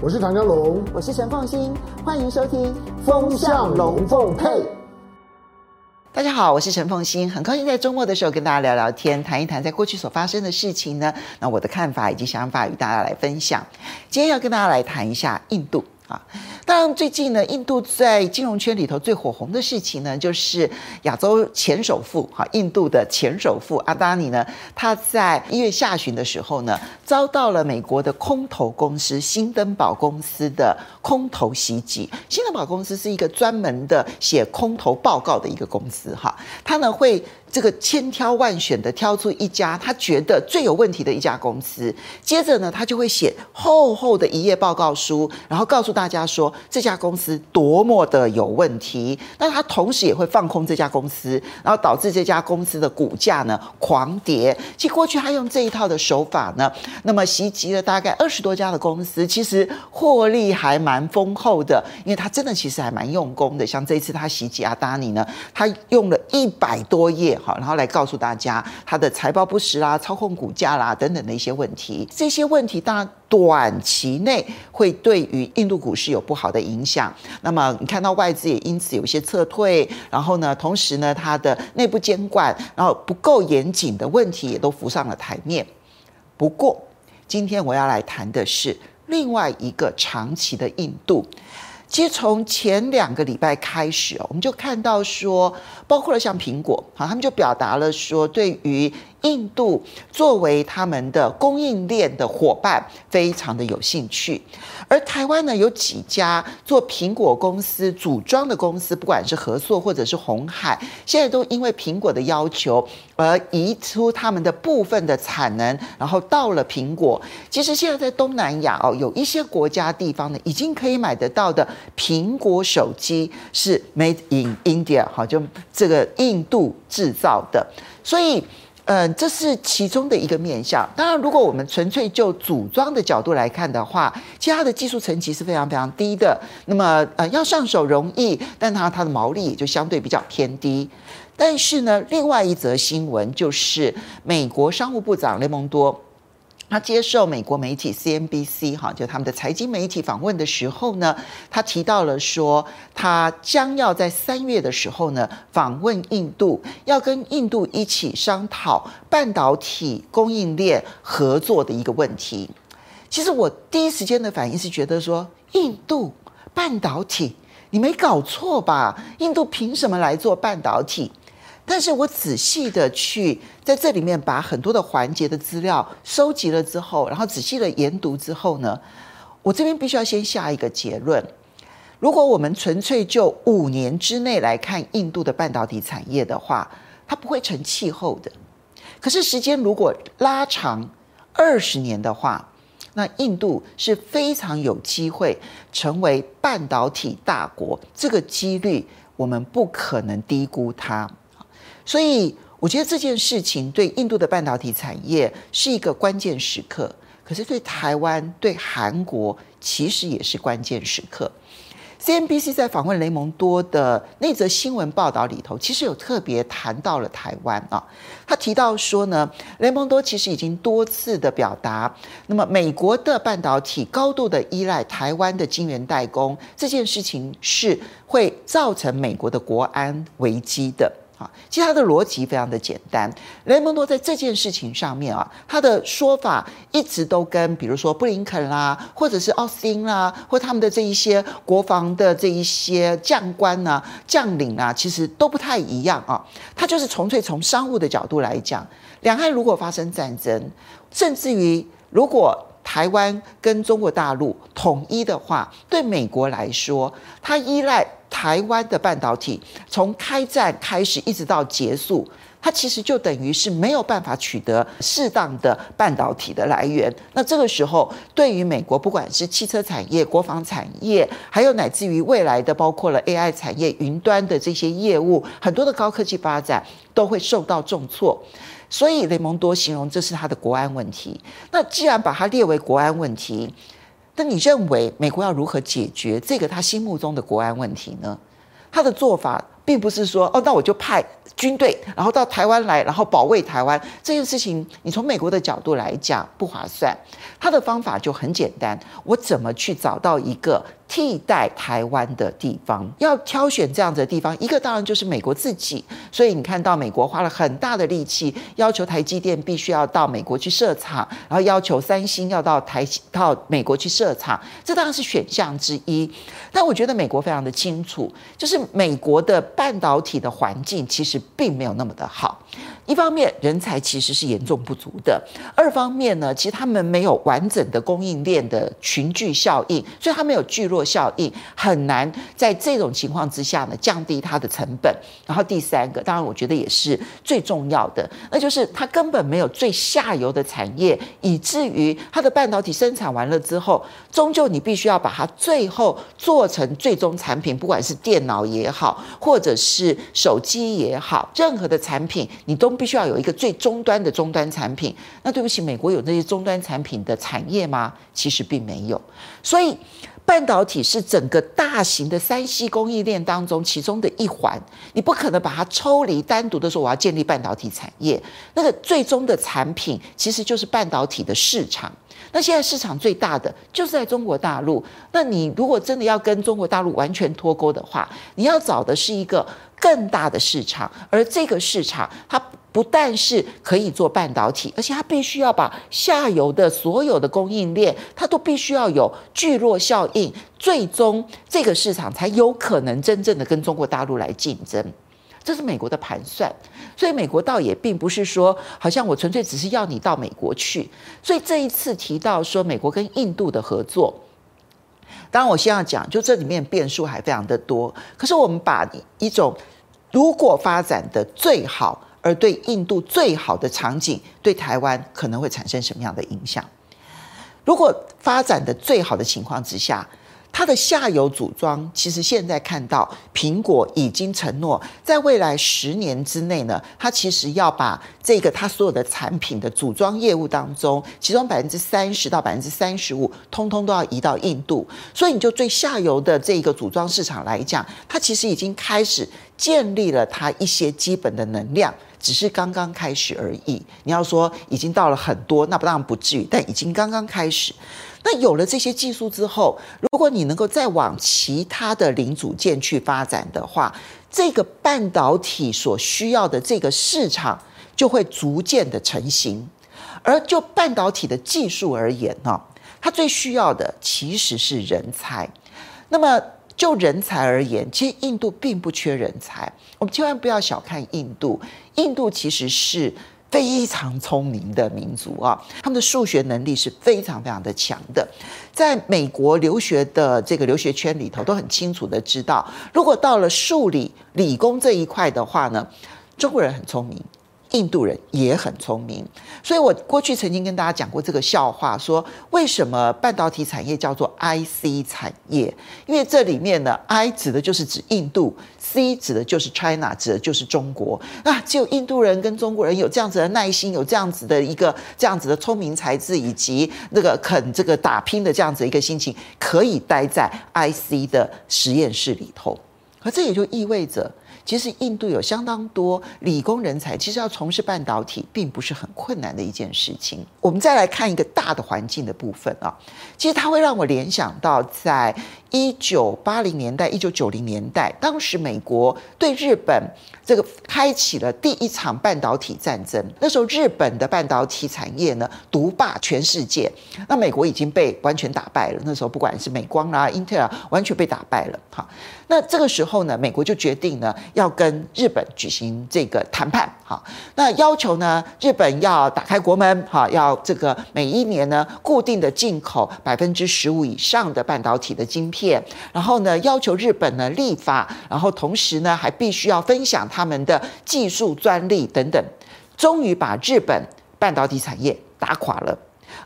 我是唐江龙，我是陈凤欣，欢迎收听《风向龙凤配》。大家好，我是陈凤欣，很高兴在周末的时候跟大家聊聊天，谈一谈在过去所发生的事情呢。那我的看法以及想法与大家来分享。今天要跟大家来谈一下印度。啊，当然，最近呢，印度在金融圈里头最火红的事情呢，就是亚洲前首富哈，印度的前首富阿达尼呢，他在一月下旬的时候呢，遭到了美国的空投公司新登堡公司的空投袭击。新登堡公司是一个专门的写空投报告的一个公司哈，他呢会。这个千挑万选的挑出一家他觉得最有问题的一家公司，接着呢，他就会写厚厚的一页报告书，然后告诉大家说这家公司多么的有问题。那他同时也会放空这家公司，然后导致这家公司的股价呢狂跌。其实过去他用这一套的手法呢，那么袭击了大概二十多家的公司，其实获利还蛮丰厚的，因为他真的其实还蛮用功的。像这一次他袭击阿达尼呢，他用了一百多页。好，然后来告诉大家他的财报不实啦、操控股价啦等等的一些问题。这些问题当然短期内会对于印度股市有不好的影响。那么你看到外资也因此有一些撤退，然后呢，同时呢，它的内部监管然后不够严谨的问题也都浮上了台面。不过，今天我要来谈的是另外一个长期的印度。其实从前两个礼拜开始哦，我们就看到说，包括了像苹果，好，他们就表达了说，对于印度作为他们的供应链的伙伴，非常的有兴趣。而台湾呢，有几家做苹果公司组装的公司，不管是合作或者是红海，现在都因为苹果的要求而移出他们的部分的产能，然后到了苹果。其实现在在东南亚哦，有一些国家地方呢，已经可以买得到的苹果手机是 Made in India，好，就这个印度制造的，所以。嗯，这是其中的一个面向。当然，如果我们纯粹就组装的角度来看的话，其实它的技术层级是非常非常低的。那么，呃，要上手容易，但它它的毛利就相对比较偏低。但是呢，另外一则新闻就是美国商务部长雷蒙多。他接受美国媒体 CNBC 哈，就他们的财经媒体访问的时候呢，他提到了说，他将要在三月的时候呢访问印度，要跟印度一起商讨半导体供应链合作的一个问题。其实我第一时间的反应是觉得说，印度半导体，你没搞错吧？印度凭什么来做半导体？但是我仔细的去在这里面把很多的环节的资料收集了之后，然后仔细的研读之后呢，我这边必须要先下一个结论：如果我们纯粹就五年之内来看印度的半导体产业的话，它不会成气候的。可是时间如果拉长二十年的话，那印度是非常有机会成为半导体大国，这个几率我们不可能低估它。所以，我觉得这件事情对印度的半导体产业是一个关键时刻，可是对台湾、对韩国其实也是关键时刻。CNBC 在访问雷蒙多的那则新闻报道里头，其实有特别谈到了台湾啊。他提到说呢，雷蒙多其实已经多次的表达，那么美国的半导体高度的依赖台湾的晶圆代工这件事情是会造成美国的国安危机的。啊，其实他的逻辑非常的简单。雷蒙多在这件事情上面啊，他的说法一直都跟比如说布林肯啦，或者是奥斯汀啦，或他们的这一些国防的这一些将官啊、将领啊，其实都不太一样啊。他就是纯粹从商务的角度来讲，两岸如果发生战争，甚至于如果台湾跟中国大陆统一的话，对美国来说，他依赖。台湾的半导体从开战开始一直到结束，它其实就等于是没有办法取得适当的半导体的来源。那这个时候，对于美国，不管是汽车产业、国防产业，还有乃至于未来的包括了 AI 产业、云端的这些业务，很多的高科技发展都会受到重挫。所以雷蒙多形容这是他的国安问题。那既然把它列为国安问题，那你认为美国要如何解决这个他心目中的国安问题呢？他的做法并不是说哦，那我就派军队，然后到台湾来，然后保卫台湾这件事情，你从美国的角度来讲不划算。他的方法就很简单，我怎么去找到一个替代台湾的地方？要挑选这样子的地方，一个当然就是美国自己。所以你看到美国花了很大的力气，要求台积电必须要到美国去设厂，然后要求三星要到台到美国去设厂，这当然是选项之一。但我觉得美国非常的清楚，就是美国的半导体的环境其实并没有那么的好。一方面，人才其实是严重不足的；二方面呢，其实他们没有完整的供应链的群聚效应，所以他没有聚落效应，很难在这种情况之下呢降低它的成本。然后第三个，当然我觉得也是最重要的，那就是它根本没有最下游的产业，以至于它的半导体生产完了之后，终究你必须要把它最后做成最终产品，不管是电脑也好，或者是手机也好，任何的产品你都。必须要有一个最终端的终端产品。那对不起，美国有那些终端产品的产业吗？其实并没有。所以，半导体是整个大型的三 C 供应链当中其中的一环。你不可能把它抽离单独的说，我要建立半导体产业。那个最终的产品其实就是半导体的市场。那现在市场最大的就是在中国大陆。那你如果真的要跟中国大陆完全脱钩的话，你要找的是一个更大的市场，而这个市场它。不但是可以做半导体，而且它必须要把下游的所有的供应链，它都必须要有聚落效应，最终这个市场才有可能真正的跟中国大陆来竞争。这是美国的盘算，所以美国倒也并不是说，好像我纯粹只是要你到美国去。所以这一次提到说美国跟印度的合作，当然我先要讲，就这里面变数还非常的多。可是我们把一种如果发展的最好。而对印度最好的场景，对台湾可能会产生什么样的影响？如果发展的最好的情况之下，它的下游组装，其实现在看到苹果已经承诺，在未来十年之内呢，它其实要把这个它所有的产品的组装业务当中，其中百分之三十到百分之三十五，通通都要移到印度。所以你就对下游的这个组装市场来讲，它其实已经开始建立了它一些基本的能量，只是刚刚开始而已。你要说已经到了很多，那不当然不至于，但已经刚刚开始。那有了这些技术之后，如果你能够再往其他的零组件去发展的话，这个半导体所需要的这个市场就会逐渐的成型。而就半导体的技术而言呢，它最需要的其实是人才。那么就人才而言，其实印度并不缺人才。我们千万不要小看印度，印度其实是。非常聪明的民族啊，他们的数学能力是非常非常的强的。在美国留学的这个留学圈里头，都很清楚的知道，如果到了数理理工这一块的话呢，中国人很聪明。印度人也很聪明，所以我过去曾经跟大家讲过这个笑话，说为什么半导体产业叫做 IC 产业？因为这里面呢，I 指的就是指印度，C 指的就是 China，指的就是中国啊。只有印度人跟中国人有这样子的耐心，有这样子的一个这样子的聪明才智，以及那个肯这个打拼的这样子一个心情，可以待在 IC 的实验室里头。而这也就意味着。其实印度有相当多理工人才，其实要从事半导体并不是很困难的一件事情。我们再来看一个大的环境的部分啊，其实它会让我联想到在一九八零年代、一九九零年代，当时美国对日本这个开启了第一场半导体战争。那时候日本的半导体产业呢，独霸全世界，那美国已经被完全打败了。那时候不管是美光啊、英特尔，完全被打败了。哈，那这个时候呢，美国就决定呢。要跟日本举行这个谈判，哈，那要求呢，日本要打开国门，哈，要这个每一年呢固定的进口百分之十五以上的半导体的晶片，然后呢要求日本呢立法，然后同时呢还必须要分享他们的技术专利等等，终于把日本半导体产业打垮了。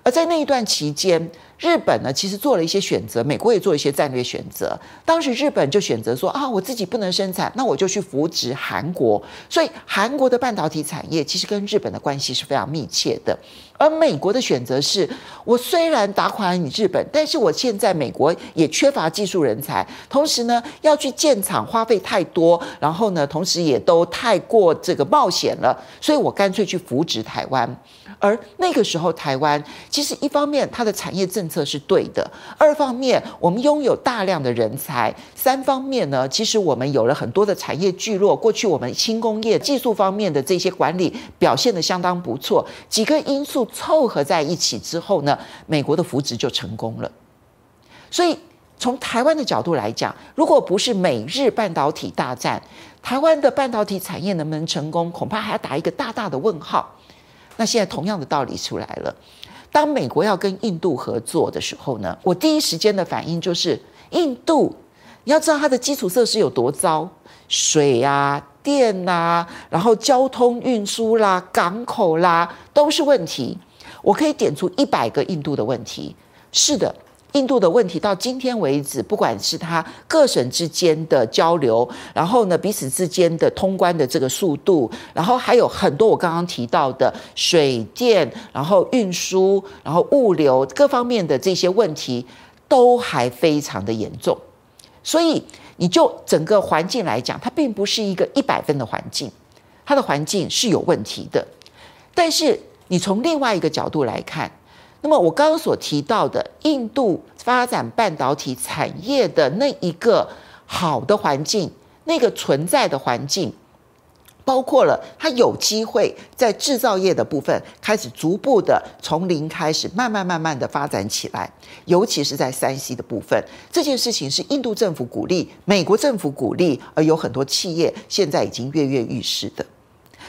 而在那一段期间，日本呢，其实做了一些选择，美国也做一些战略选择。当时日本就选择说啊，我自己不能生产，那我就去扶植韩国。所以韩国的半导体产业其实跟日本的关系是非常密切的。而美国的选择是，我虽然打垮你日本，但是我现在美国也缺乏技术人才，同时呢要去建厂花费太多，然后呢同时也都太过这个冒险了，所以我干脆去扶植台湾。而那个时候，台湾其实一方面它的产业政策是对的，二方面我们拥有大量的人才，三方面呢，其实我们有了很多的产业聚落。过去我们轻工业技术方面的这些管理表现得相当不错，几个因素凑合在一起之后呢，美国的扶植就成功了。所以从台湾的角度来讲，如果不是美日半导体大战，台湾的半导体产业能不能成功，恐怕还要打一个大大的问号。那现在同样的道理出来了，当美国要跟印度合作的时候呢，我第一时间的反应就是，印度，你要知道它的基础设施有多糟，水啊、电啊，然后交通运输啦、港口啦，都是问题。我可以点出一百个印度的问题。是的。印度的问题到今天为止，不管是它各省之间的交流，然后呢，彼此之间的通关的这个速度，然后还有很多我刚刚提到的水电，然后运输，然后物流各方面的这些问题，都还非常的严重。所以，你就整个环境来讲，它并不是一个一百分的环境，它的环境是有问题的。但是，你从另外一个角度来看。那么我刚刚所提到的印度发展半导体产业的那一个好的环境，那个存在的环境，包括了它有机会在制造业的部分开始逐步的从零开始，慢慢慢慢的发展起来，尤其是在山西的部分，这件事情是印度政府鼓励，美国政府鼓励，而有很多企业现在已经跃跃欲试的，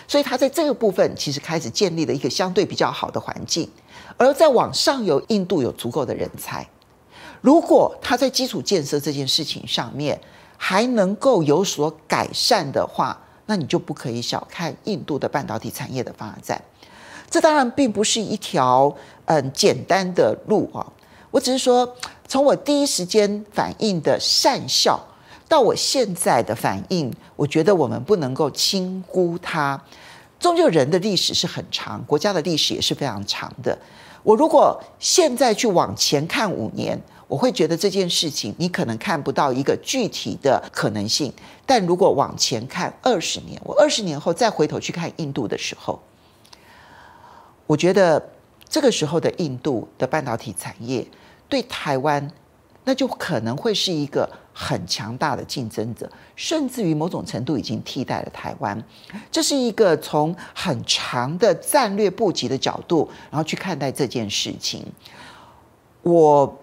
所以它在这个部分其实开始建立了一个相对比较好的环境。而在往上游，印度有足够的人才。如果他在基础建设这件事情上面还能够有所改善的话，那你就不可以小看印度的半导体产业的发展。这当然并不是一条嗯简单的路啊。我只是说，从我第一时间反应的善笑到我现在的反应，我觉得我们不能够轻估它。终究人的历史是很长，国家的历史也是非常长的。我如果现在去往前看五年，我会觉得这件事情你可能看不到一个具体的可能性。但如果往前看二十年，我二十年后再回头去看印度的时候，我觉得这个时候的印度的半导体产业对台湾，那就可能会是一个。很强大的竞争者，甚至于某种程度已经替代了台湾。这是一个从很长的战略布局的角度，然后去看待这件事情。我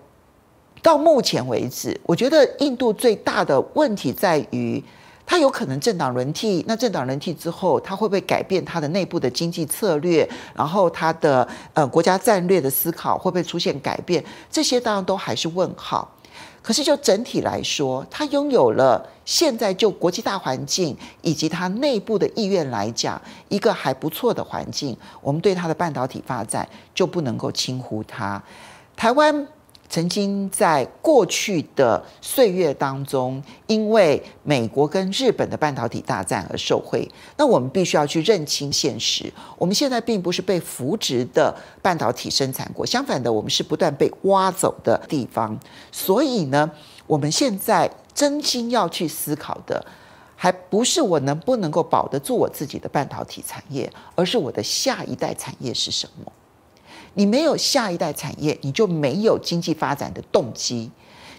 到目前为止，我觉得印度最大的问题在于，它有可能政党轮替。那政党轮替之后，它会不会改变它的内部的经济策略？然后它的呃国家战略的思考会不会出现改变？这些当然都还是问号。可是，就整体来说，它拥有了现在就国际大环境以及它内部的意愿来讲，一个还不错的环境。我们对它的半导体发展就不能够轻忽它。台湾。曾经在过去的岁月当中，因为美国跟日本的半导体大战而受惠，那我们必须要去认清现实。我们现在并不是被扶植的半导体生产国，相反的，我们是不断被挖走的地方。所以呢，我们现在真心要去思考的，还不是我能不能够保得住我自己的半导体产业，而是我的下一代产业是什么。你没有下一代产业，你就没有经济发展的动机。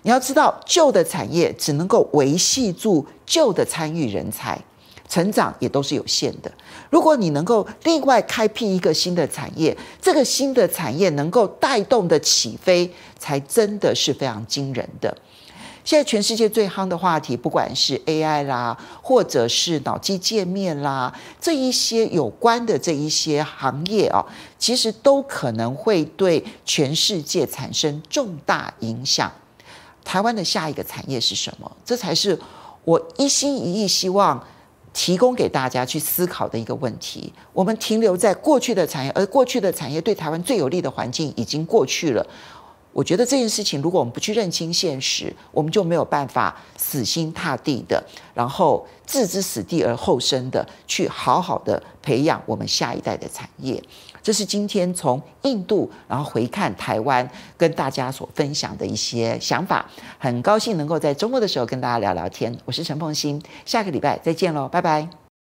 你要知道，旧的产业只能够维系住旧的参与人才，成长也都是有限的。如果你能够另外开辟一个新的产业，这个新的产业能够带动的起飞，才真的是非常惊人的。现在全世界最夯的话题，不管是 AI 啦，或者是脑机界面啦，这一些有关的这一些行业啊，其实都可能会对全世界产生重大影响。台湾的下一个产业是什么？这才是我一心一意希望提供给大家去思考的一个问题。我们停留在过去的产业，而过去的产业对台湾最有利的环境已经过去了。我觉得这件事情，如果我们不去认清现实，我们就没有办法死心塌地的，然后置之死地而后生的去好好的培养我们下一代的产业。这是今天从印度然后回看台湾，跟大家所分享的一些想法。很高兴能够在周末的时候跟大家聊聊天。我是陈凤馨，下个礼拜再见喽，拜拜。